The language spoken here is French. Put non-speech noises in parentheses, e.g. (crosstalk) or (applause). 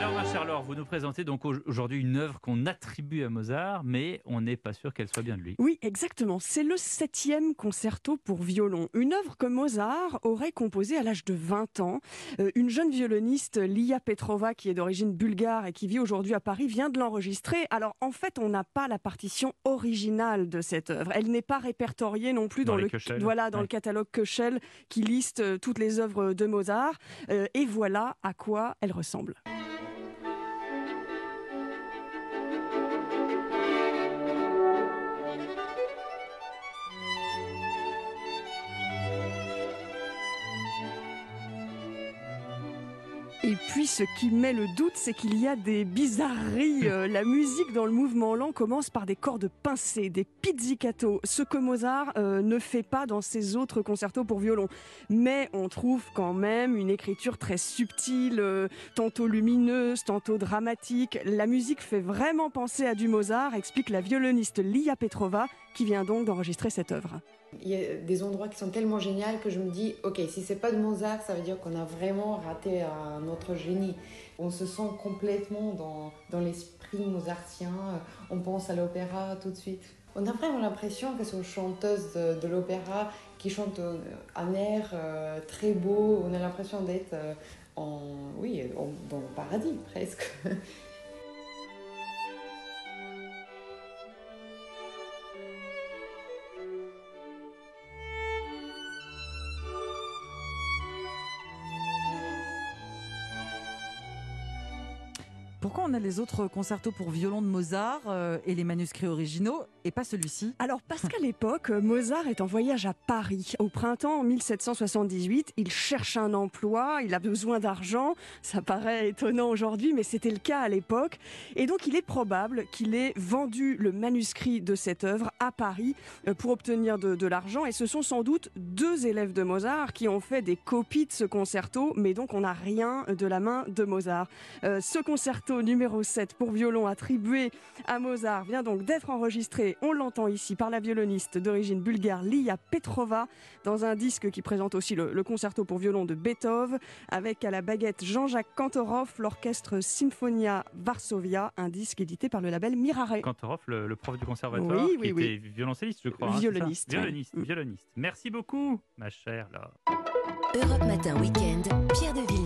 Alors, ma chère Laure, vous nous présentez donc aujourd'hui une œuvre qu'on attribue à Mozart, mais on n'est pas sûr qu'elle soit bien de lui. Oui, exactement. C'est le septième concerto pour violon. Une œuvre que Mozart aurait composée à l'âge de 20 ans. Euh, une jeune violoniste, Lia Petrova, qui est d'origine bulgare et qui vit aujourd'hui à Paris, vient de l'enregistrer. Alors, en fait, on n'a pas la partition originale de cette œuvre. Elle n'est pas répertoriée non plus dans, le, voilà, dans le catalogue Köchel qui liste euh, toutes les œuvres de Mozart. Euh, et voilà à quoi elle ressemble. Et puis, ce qui met le doute, c'est qu'il y a des bizarreries. Euh, la musique dans le mouvement lent commence par des cordes pincées, des pizzicato, ce que Mozart euh, ne fait pas dans ses autres concertos pour violon. Mais on trouve quand même une écriture très subtile, euh, tantôt lumineuse, tantôt dramatique. La musique fait vraiment penser à du Mozart, explique la violoniste Lia Petrova, qui vient donc d'enregistrer cette œuvre. Il y a des endroits qui sont tellement géniaux que je me dis, ok, si c'est pas de Mozart, ça veut dire qu'on a vraiment raté un autre génie. On se sent complètement dans, dans l'esprit mozartien, on pense à l'opéra tout de suite. On a vraiment l'impression que c'est une chanteuse de, l'opéra qui chante un air euh, très beau. On a l'impression d'être euh, en, oui, dans le paradis presque. (laughs) Pourquoi on a les autres concertos pour violon de Mozart euh, et les manuscrits originaux et pas celui-ci? Alors parce qu'à l'époque, Mozart est en voyage à Paris. Au printemps 1778, il cherche un emploi, il a besoin d'argent. Ça paraît étonnant aujourd'hui, mais c'était le cas à l'époque. Et donc il est probable qu'il ait vendu le manuscrit de cette œuvre à Paris euh, pour obtenir de, l'argent. Et ce sont sans doute deux élèves de Mozart qui ont fait des copies de ce concerto, mais donc on n'a rien de la main de Mozart. Euh, ce concerto numéro 7 pour violon attribué à Mozart vient donc d'être enregistré, on l'entend ici, par la violoniste d'origine bulgare Lia Petrova, dans un disque qui présente aussi le, concerto pour violon de Beethoven, avec à la baguette Jean-Jacques Kantorov, l'orchestre Symphonia Varsovia, un disque édité par le label Mirare. Kantorov, le, prof du conservatoire, qui était violoncelliste, je crois. Hein, violoniste. violoniste, violoniste. Merci beaucoup, ma chère Laure. Europe Matin Weekend, Pierre de